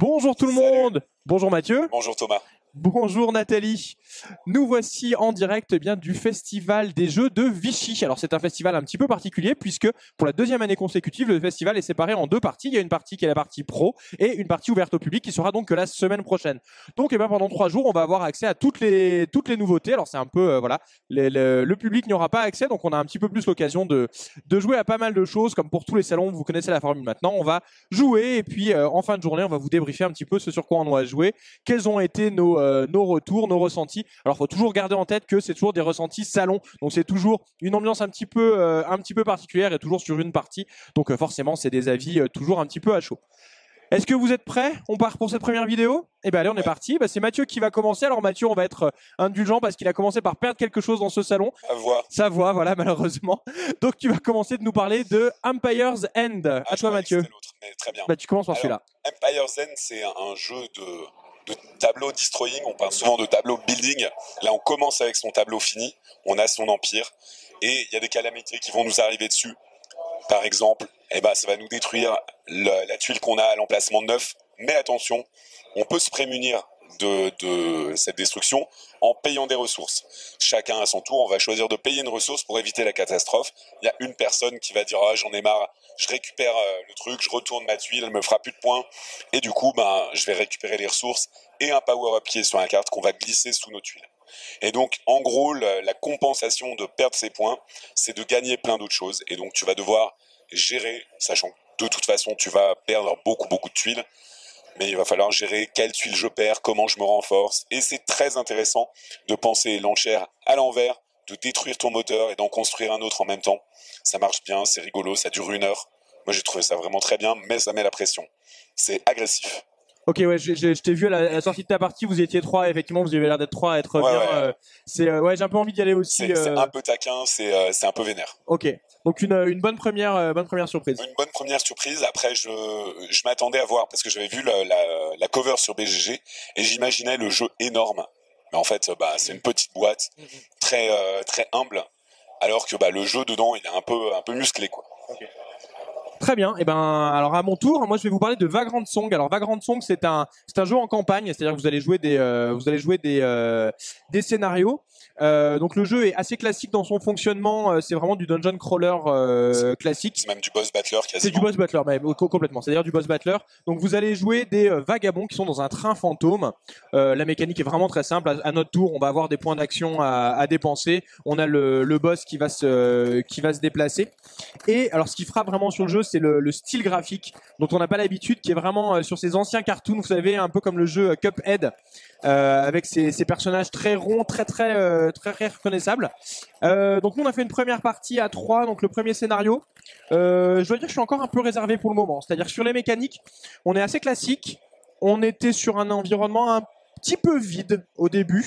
Bonjour tout le monde. Bonjour Mathieu. Bonjour Thomas. Bonjour Nathalie. Nous voici en direct eh bien du festival des jeux de Vichy. Alors c'est un festival un petit peu particulier puisque pour la deuxième année consécutive, le festival est séparé en deux parties. Il y a une partie qui est la partie pro et une partie ouverte au public qui sera donc la semaine prochaine. Donc eh bien, pendant trois jours, on va avoir accès à toutes les toutes les nouveautés. Alors c'est un peu euh, voilà, le public n'y aura pas accès, donc on a un petit peu plus l'occasion de de jouer à pas mal de choses comme pour tous les salons. Vous connaissez la formule maintenant. On va jouer et puis euh, en fin de journée, on va vous débriefer un petit peu ce sur quoi on a joué quels ont été nos, euh, nos retours, nos ressentis. Alors, faut toujours garder en tête que c'est toujours des ressentis salon, donc c'est toujours une ambiance un petit peu, euh, un petit peu particulière et toujours sur une partie. Donc, euh, forcément, c'est des avis euh, toujours un petit peu à chaud. Est-ce que vous êtes prêts? On part pour cette première vidéo? Eh ben allez, on est parti. Bah, c'est Mathieu qui va commencer. Alors Mathieu, on va être indulgent parce qu'il a commencé par perdre quelque chose dans ce salon. À voir. Sa voix, voilà, malheureusement. Donc tu vas commencer de nous parler de Empire's End. Ah, à toi Mathieu. mais très bien. Bah tu commences par celui-là. Empire's End, c'est un jeu de, tableau destroying. On parle souvent de tableau building. Là, on commence avec son tableau fini. On a son empire. Et il y a des calamités qui vont nous arriver dessus. Par exemple, eh ben, ça va nous détruire la tuile qu'on a à l'emplacement neuf. Mais attention, on peut se prémunir de, cette destruction en payant des ressources. Chacun à son tour, on va choisir de payer une ressource pour éviter la catastrophe. Il y a une personne qui va dire ah j'en ai marre, je récupère euh, le truc, je retourne ma tuile, elle me fera plus de points, et du coup ben je vais récupérer les ressources et un power up qui est sur la carte qu'on va glisser sous nos tuiles. Et donc en gros la, la compensation de perdre ces points, c'est de gagner plein d'autres choses. Et donc tu vas devoir gérer, sachant que de toute façon tu vas perdre beaucoup beaucoup de tuiles mais il va falloir gérer quelle tuile je perds, comment je me renforce. Et c'est très intéressant de penser l'enchère à l'envers, de détruire ton moteur et d'en construire un autre en même temps. Ça marche bien, c'est rigolo, ça dure une heure. Moi j'ai trouvé ça vraiment très bien, mais ça met la pression. C'est agressif. Ok, ouais, je t'ai vu à la, à la sortie de ta partie, vous étiez trois, effectivement, vous avez l'air d'être trois à être Ouais, bien. ouais. euh, c'est, euh, ouais, j'ai un peu envie d'y aller aussi. C'est c'est euh, un peu taquin, c'est euh, c'est un peu vénère. Ok, donc une, une bonne première, euh, bonne première surprise. Une bonne première surprise. Après, je, je m'attendais à voir, parce que j'avais vu la, la, la cover sur BGG, et j'imaginais le jeu énorme. Mais en fait, bah, c'est une petite boîte, très, euh, très humble, alors que bah, le jeu dedans, il est un peu, un peu musclé. quoi. Très bien. Et ben, alors à mon tour, moi je vais vous parler de Vagrant Song. Alors Vagrant Song, c'est un, c'est un jeu en campagne, c'est-à-dire que vous allez jouer des, euh, vous allez jouer des, euh, des scénarios. Euh, donc le jeu est assez classique dans son fonctionnement. euh, C'est vraiment du dungeon crawler euh, classique. C'est même du boss battler. C'est du boss battler, mais co- complètement. C'est-à-dire du boss battler. Donc vous allez jouer des euh, vagabonds qui sont dans un train fantôme. Euh, la mécanique est vraiment très simple. À, notre tour, on va avoir des points d'action à, à dépenser. On a le, le boss qui va se qui va se déplacer. Et alors, ce qui frappe vraiment sur le jeu, c'est le, le style graphique dont on n'a pas l'habitude, qui est vraiment euh, sur ces anciens cartoons. Vous savez, un peu comme le jeu euh, Cuphead, euh, avec ces, personnages très ronds, très très euh, très, reconnaissables. Euh, donc nous, on a fait une première partie à 3, donc le premier scénario. Euh, je dois dire que je suis encore un peu réservé pour le moment. C'est-à-dire sur les mécaniques, on est assez classique. On était sur un environnement un petit peu vide au début.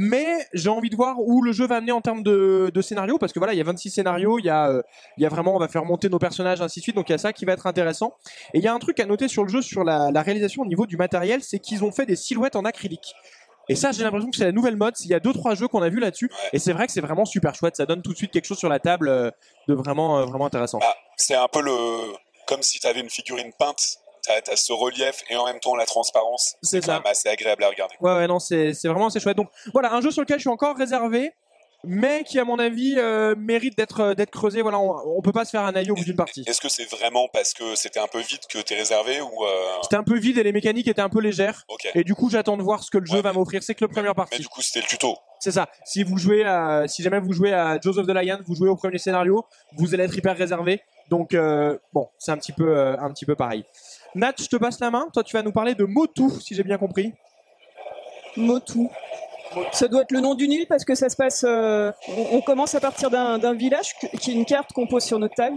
Mais j'ai envie de voir où le jeu va amener en termes de, scénario, parce que voilà, il y a 26 scénarios, il y a, euh, y a vraiment, on va faire monter nos personnages, ainsi de suite, donc il y a ça qui va être intéressant. Et il y a un truc à noter sur le jeu, sur la, réalisation au niveau du matériel, c'est qu'ils ont fait des silhouettes en acrylique. Et ça, j'ai l'impression que c'est la nouvelle mode. Il y a deux trois jeux qu'on a vu là-dessus, et c'est vrai que c'est vraiment super chouette. Ça donne tout de suite quelque chose sur la table euh, de vraiment, euh, vraiment intéressant. Bah, c'est un peu le comme si tu avais une figurine peinte. Tu as, ce relief et en même temps la transparence. C'est quand même assez agréable à regarder. Ouais, ouais, non, c'est vraiment assez chouette. Donc voilà, un jeu sur lequel je suis encore réservé, mais qui, à mon avis, euh, mérite d'être euh, d'être creusé. Voilà, on, on peut pas se faire un aïe au bout d'une partie. Est-ce que c'est vraiment parce que c'était un peu vite que t'es réservé ou euh, C'était un peu vide et les mécaniques étaient un peu légères. Et du coup, j'attends de voir ce que le jeu va mais- m'offrir. C'est que le première Mais partie. du coup, c'était le tuto. C'est ça. Si vous jouez à, si jamais vous jouez à of the Lion, vous jouez au premier scénario, vous allez être hyper réservé. Donc euh, bon, c'est un petit peu, un petit peu pareil. Nat, je te passe la main. Toi, tu vas nous parler de Motu, si j'ai bien compris. Motu. Ça doit être le nom d'une île parce que ça se passe. euh, on, commence à partir d'un village qui est une carte qu'on pose sur notre table.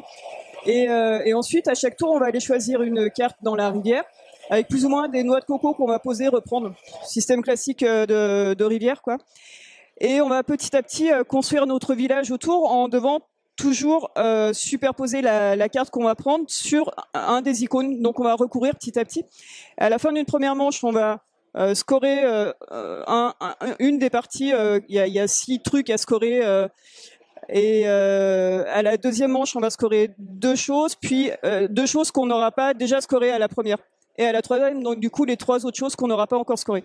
Et, euh, et ensuite, à chaque tour, on va aller choisir une carte dans la rivière avec plus ou moins des noix de coco qu'on va poser, reprendre. Système classique euh, de, de rivière, quoi. Et on va petit à petit construire notre village autour en devant toujours euh, superposer la, la carte qu'on va prendre sur un des icônes. Donc on va recourir petit à petit. À la fin d'une première manche, on va euh, scorer euh, un- un- une des parties. euh, Il y, a, y a six trucs à scorer. euh, et euh, à la deuxième manche, on va scorer deux choses, puis deux choses qu'on n'aura pas déjà scorées à la première. et à la troisième, donc du coup, les trois autres choses qu'on n'aura pas encore scorées.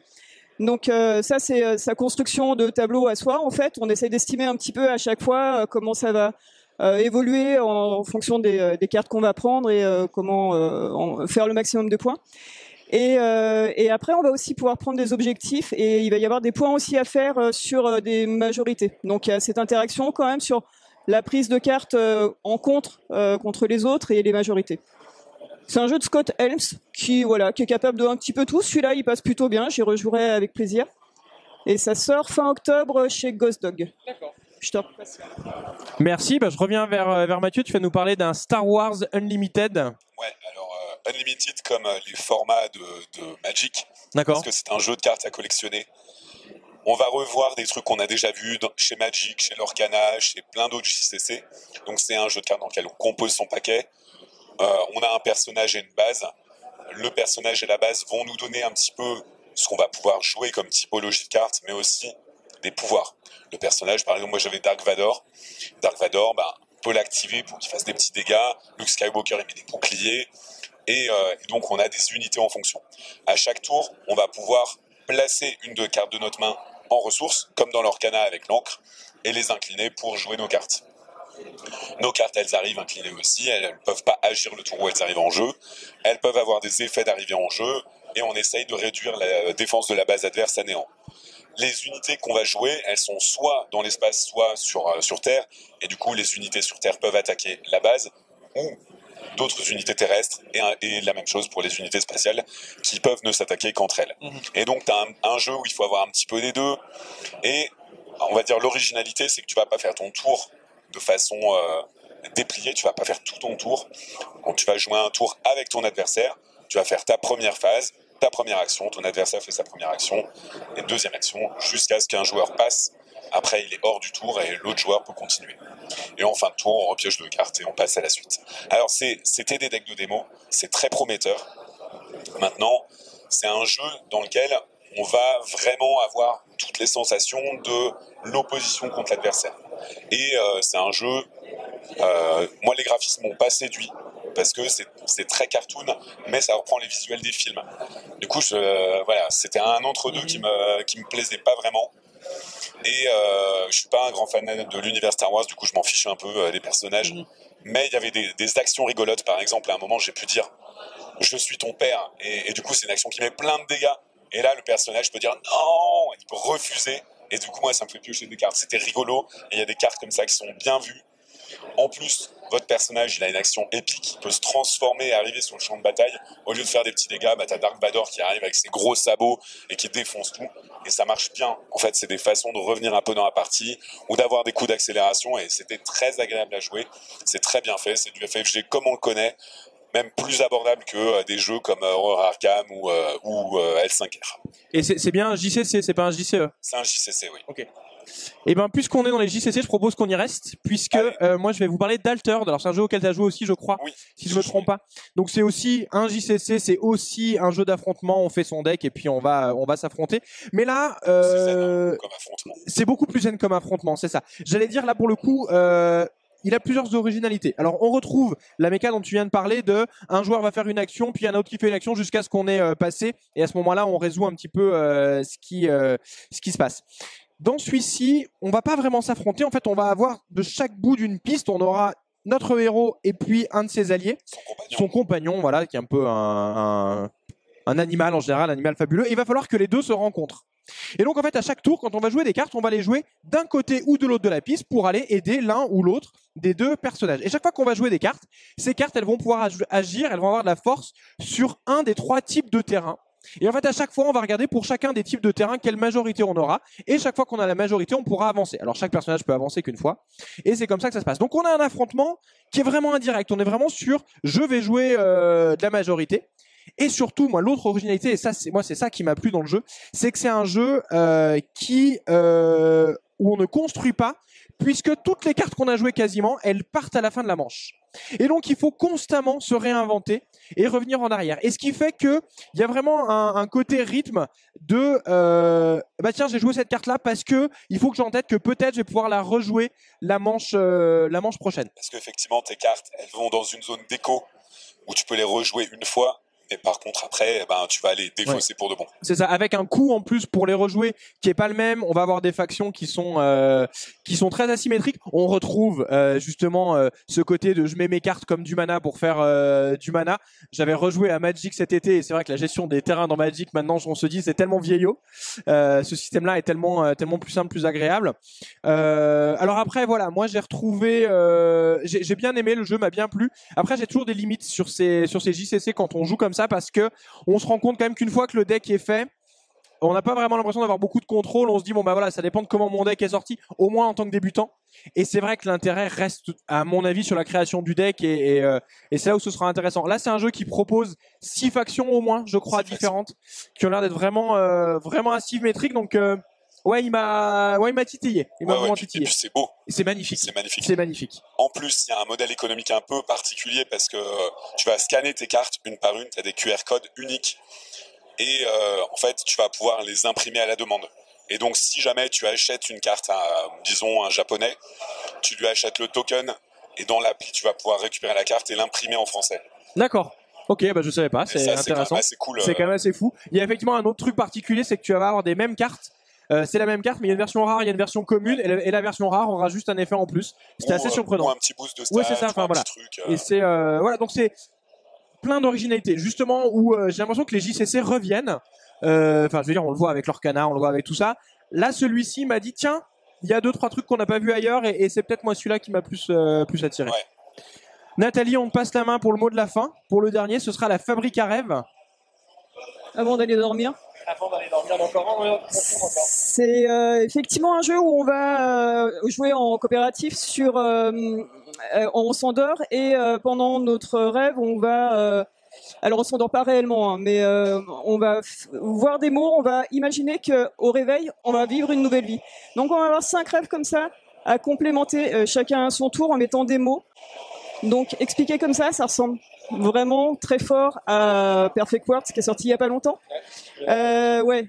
Donc euh, ça, c'est euh, sa construction de tableau à soi. En fait, on essaie d'estimer un petit peu à chaque fois euh, comment ça va évoluer en, fonction des, des cartes qu'on va prendre et comment en faire le maximum de points. Et, et, après, on va aussi pouvoir prendre des objectifs et il va y avoir des points aussi à faire sur des majorités. Donc il y a cette interaction quand même sur la prise de cartes en contre contre les autres et les majorités. C'est un jeu de Scott Helms qui voilà qui est capable de un petit peu tout. Celui-là, il passe plutôt bien. J'y rejouerai avec plaisir. Et ça sort fin octobre chez Ghost Dog. D'accord. Je te repasse. Merci. Bah, je reviens vers, euh, vers Mathieu. Tu vas nous parler d'un Star Wars Unlimited. Ouais, alors euh, Unlimited comme euh, les formats de, de Magic. D'accord. Parce que c'est un jeu de cartes à collectionner. On va revoir des trucs qu'on a déjà vus chez Magic, chez Lorcana, chez plein d'autres JCC. Donc c'est un jeu de cartes dans lequel on compose son paquet. Euh, on a un personnage et une base. Le personnage et la base vont nous donner un petit peu ce qu'on va pouvoir jouer comme typologie de carte, mais aussi des pouvoirs. Le personnage, par exemple, moi j'avais Dark Vador. Dark Vador, bah, on peut l'activer pour qu'il fasse des petits dégâts. Luke Skywalker, il met des boucliers. Et, euh, et, donc on a des unités en fonction. À chaque tour, on va pouvoir placer une de cartes de notre main en ressources, comme dans l'Orcana avec l'encre, et les incliner pour jouer nos cartes. Nos cartes, elles arrivent inclinées aussi, elles ne peuvent pas agir le tour où elles arrivent en jeu, elles peuvent avoir des effets d'arrivée en jeu, et on essaye de réduire la défense de la base adverse à néant. Les unités qu'on va jouer, elles sont soit dans l'espace, soit sur, euh, sur Terre, et du coup les unités sur Terre peuvent attaquer la base, ou d'autres unités terrestres, et, la même chose pour les unités spatiales, qui peuvent ne s'attaquer qu'entre elles. Mhm. Et donc tu as un, un jeu où il faut avoir un petit peu des deux, et on va dire l'originalité, c'est que tu vas pas faire ton tour de façon euh, dépliée. Tu vas pas faire tout ton tour. Quand tu vas jouer un tour avec ton adversaire, tu vas faire ta première phase, ta première action, ton adversaire fait sa première action et deuxième action jusqu'à ce qu'un joueur passe. Après, il est hors du tour et l'autre joueur peut continuer. Et en fin de tour, on repioche deux cartes et on passe à la suite. Alors, c'était des decks de démo, c'est très prometteur. Maintenant, c'est un jeu dans lequel on va vraiment avoir toutes les sensations de l'opposition contre l'adversaire. Et euh, c'est un jeu, euh, moi les graphismes m'ont pas séduit parce que c'est très cartoon, mais ça reprend les visuels des films. Du coup, je, voilà, c'était un entre-deux qui me, qui me plaisait pas vraiment. Et euh, je suis pas un grand fan de l'univers Star Wars, du coup je m'en fiche un peu euh, des personnages. Mhm. Mais il y avait des, des, actions rigolotes, par exemple, à un moment j'ai pu dire je suis ton père, et, et du coup c'est une action qui met plein de dégâts. Et là le personnage peut dire non, il peut refuser. Et du coup, moi, ça me fait piocher des cartes. C'était rigolo. Et il y a des cartes comme ça qui sont bien vues. En plus, votre personnage, il a une action épique. Il peut se transformer et arriver sur le champ de bataille. Au lieu de faire des petits dégâts, bah, t'as Dark Vador qui arrive avec ses gros sabots et qui défonce tout. Et ça marche bien. En fait, c'est des façons de revenir un peu dans la partie ou d'avoir des coups d'accélération. Et c'était très agréable à jouer. C'est très bien fait. C'est du FFG comme on le connaît même plus abordable que euh, des jeux comme euh, Horror Arkham ou, euh, ou L5R. Et c'est bien un JCC, c'est pas un JCE C'est un JCC, oui. Ok. Et eh ben puisqu'on est dans les JCC, je propose qu'on y reste, puisque moi je vais vous parler d'Alter. Alors c'est un jeu auquel tu as joué aussi, je crois, oui, si je me trompe pas. Donc c'est aussi un JCC, c'est aussi un jeu d'affrontement. On fait son deck et puis on va on va s'affronter. Mais là, euh, c'est beaucoup plus zen comme affrontement, c'est ça. J'allais dire là pour le coup. Euh, il a plusieurs originalités. Alors on retrouve la méca dont tu viens de parler de un joueur va faire une action, puis un autre qui fait une action jusqu'à ce qu'on ait euh, passé, et à ce moment-là on résout un petit peu euh, ce qui euh, ce qui se passe. Dans celui-ci, on va pas vraiment s'affronter. En fait, on va avoir de chaque bout d'une piste, on aura notre héros et puis un de ses alliés, son compagnon, voilà, qui est un peu un, un animal en général, un animal fabuleux. Et il va falloir que les deux se rencontrent. Et donc en fait à chaque tour, quand on va jouer des cartes, on va les jouer d'un côté ou de l'autre de la piste pour aller aider l'un ou l'autre des deux personnages. Et chaque fois qu'on va jouer des cartes, ces cartes elles vont pouvoir agir, elles vont avoir de la force sur un des trois types de terrain. Et en fait, à chaque fois, on va regarder pour chacun des types de terrain quelle majorité on aura. Et chaque fois qu'on a la majorité, on pourra avancer. Alors, chaque personnage peut avancer qu'une fois. Et c'est comme ça que ça se passe. Donc, on a un affrontement qui est vraiment indirect. On est vraiment sur je vais jouer euh, de la majorité. Et surtout, moi, l'autre originalité, et ça, c'est moi, c'est ça qui m'a plu dans le jeu, c'est que c'est un jeu euh, qui euh, où on ne construit pas, puisque toutes les cartes qu'on a jouées quasiment, elles partent à la fin de la manche. Et donc, il faut constamment se réinventer et revenir en arrière. Et ce qui fait que il y a vraiment un, côté rythme de euh, bah tiens, j'ai joué cette carte là parce que il faut que j'en tête que peut-être je vais pouvoir la rejouer la manche euh, la manche prochaine. Parce qu'effectivement, tes cartes, elles vont dans une zone déco où tu peux les rejouer une fois mais par contre après, eh ben, tu vas aller défausser pour de bon. C'est ça, avec un coût en plus pour les rejouer qui est pas le même. On va avoir des factions qui sont euh, qui sont très asymétriques. On retrouve euh, justement euh, ce côté de je mets mes cartes comme du mana pour faire euh, du mana. J'avais rejoué à Magic cet été et c'est vrai que la gestion des terrains dans Magic maintenant, on se dit c'est tellement vieillot. Euh, ce système-là est tellement euh, tellement plus simple, plus agréable. Euh, alors après voilà, moi j'ai retrouvé, euh, j'ai j'ai bien aimé le jeu, m'a bien plu. Après j'ai toujours des limites sur ces sur ces JCC quand on joue comme ça parce que on se rend compte quand même qu'une fois que le deck est fait, on n'a pas vraiment l'impression d'avoir beaucoup de contrôle. On se dit bon bah voilà, ça dépend de comment mon deck est sorti, au moins en tant que débutant. Et c'est vrai que l'intérêt reste, à mon avis, sur la création du deck et, et, euh, et c'est là où ce sera intéressant. Là, c'est un jeu qui propose six factions au moins, je crois, différentes, qui ont l'air d'être vraiment euh, vraiment asymétriques. Donc euh, ouais, il m'a ouais il m'a titillé, il m'a Ouais, ouais, vraiment et titillé. c'est beau, C'est magnifique. c'est magnifique. C'est magnifique. En plus, il y a un modèle économique un peu particulier parce que euh, tu vas scanner tes cartes une par une, tu as des QR codes uniques et euh, en fait, tu vas pouvoir les imprimer à la demande. Et donc, si jamais tu achètes une carte à, disons, un japonais, tu lui achètes le token et dans l'appli, tu vas pouvoir récupérer la carte et l'imprimer en français. D'accord. Ok, bah je savais pas, c'est c'est intéressant. assez cool. C'est euh, quand même assez fou. Il y a effectivement un autre truc particulier, c'est que tu vas avoir des mêmes cartes. Euh, c'est la même carte, mais il y a une version rare, il y a une version commune, et la, et la version rare aura juste un effet en plus. C'était assez surprenant. Un petit boost de stats, Ouais, c'est ça, enfin, un voilà. petit truc. euh, Et c'est euh, voilà, donc c'est plein d'originalité. Justement, où euh, j'ai l'impression que les JCC reviennent. Euh, Enfin, je veux dire, on le voit avec leur canard, on le voit avec tout ça. Là, celui-ci m'a dit tiens, il y a deux trois trucs qu'on n'a pas vu ailleurs, et, et c'est peut-être moi celui-là qui m'a plus euh, plus attiré. Ouais. Nathalie, on te passe la main pour le mot de la fin. Pour le dernier, ce sera la fabrique à rêve. Avant d'aller dormir. Encore. C'est euh, effectivement un jeu où on va euh, jouer en coopératif sur euh, on s'endort et pendant notre rêve on va alors on s'endort pas réellement hein, mais on va voir des mots on va imaginer que au réveil on va vivre une nouvelle vie donc on va avoir cinq rêves comme ça à complémenter chacun à son tour en mettant des mots donc expliqué comme ça ça ressemble vraiment très fort à Perfect World qui est sorti il y a pas longtemps euh, ouais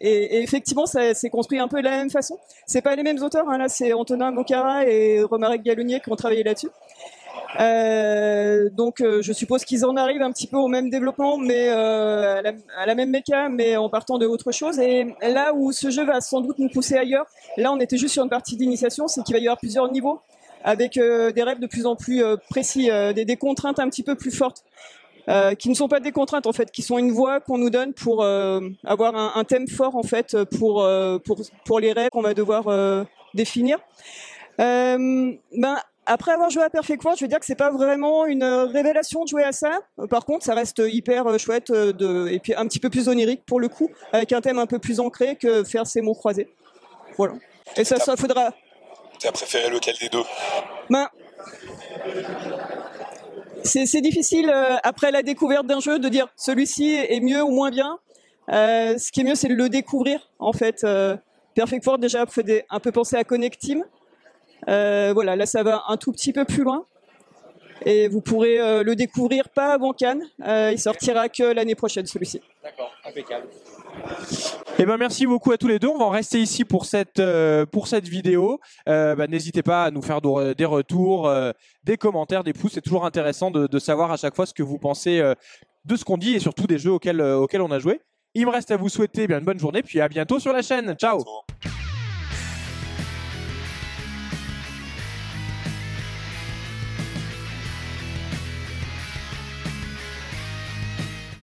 et, effectivement, ça s'est construit un peu de la même façon. C'est pas les mêmes auteurs, hein, là, c'est Antonin Bocara et Romaric Gallonier qui ont travaillé là-dessus. Euh, donc, euh, je suppose qu'ils en arrivent un petit peu au même développement, mais euh, à, la, à la même méca, mais en partant de autre chose. Et là où ce jeu va sans doute nous pousser ailleurs, là, on était juste sur une partie d'initiation, c'est qu'il va y avoir plusieurs niveaux avec euh, des rêves de plus en plus euh, précis, euh, des, contraintes un petit peu plus fortes qui ne sont pas des contraintes en fait, qui sont une voie qu'on nous donne pour avoir un, thème fort en fait pour pour les règles qu'on va devoir définir. Ben après avoir joué à Perfect World, je veux dire que c'est pas vraiment une révélation de jouer à ça. Par contre, ça reste hyper chouette et puis un petit peu plus onirique pour le coup, avec un thème un peu plus ancré que faire ces mots croisés. Voilà. Et ça, ça faudra. T'as préféré lequel des deux? Ben, c'est c'est difficile euh, après la découverte d'un jeu de dire celui-ci est mieux ou moins bien. Euh, ce qui est mieux, c'est de le découvrir en fait. Euh, Perfect World déjà fait des- un peu penser à Connect Team. Euh, voilà, là ça va un tout petit peu plus loin. Et vous pourrez euh, le découvrir pas avant Cannes. Euh, il sortira que l'année prochaine celui-ci. D'accord, impeccable. Eh ben merci beaucoup à tous les deux. On va en rester ici pour cette euh, pour cette vidéo. Euh, bah, N'hésitez pas à nous faire de- des retours, euh, des commentaires, des pouces. C'est toujours intéressant de, savoir à chaque fois ce que vous pensez de ce qu'on dit et surtout des jeux auxquels auxquels on a joué. Il me reste à vous souhaiter eh une bonne journée puis à bientôt sur la chaîne. Ciao.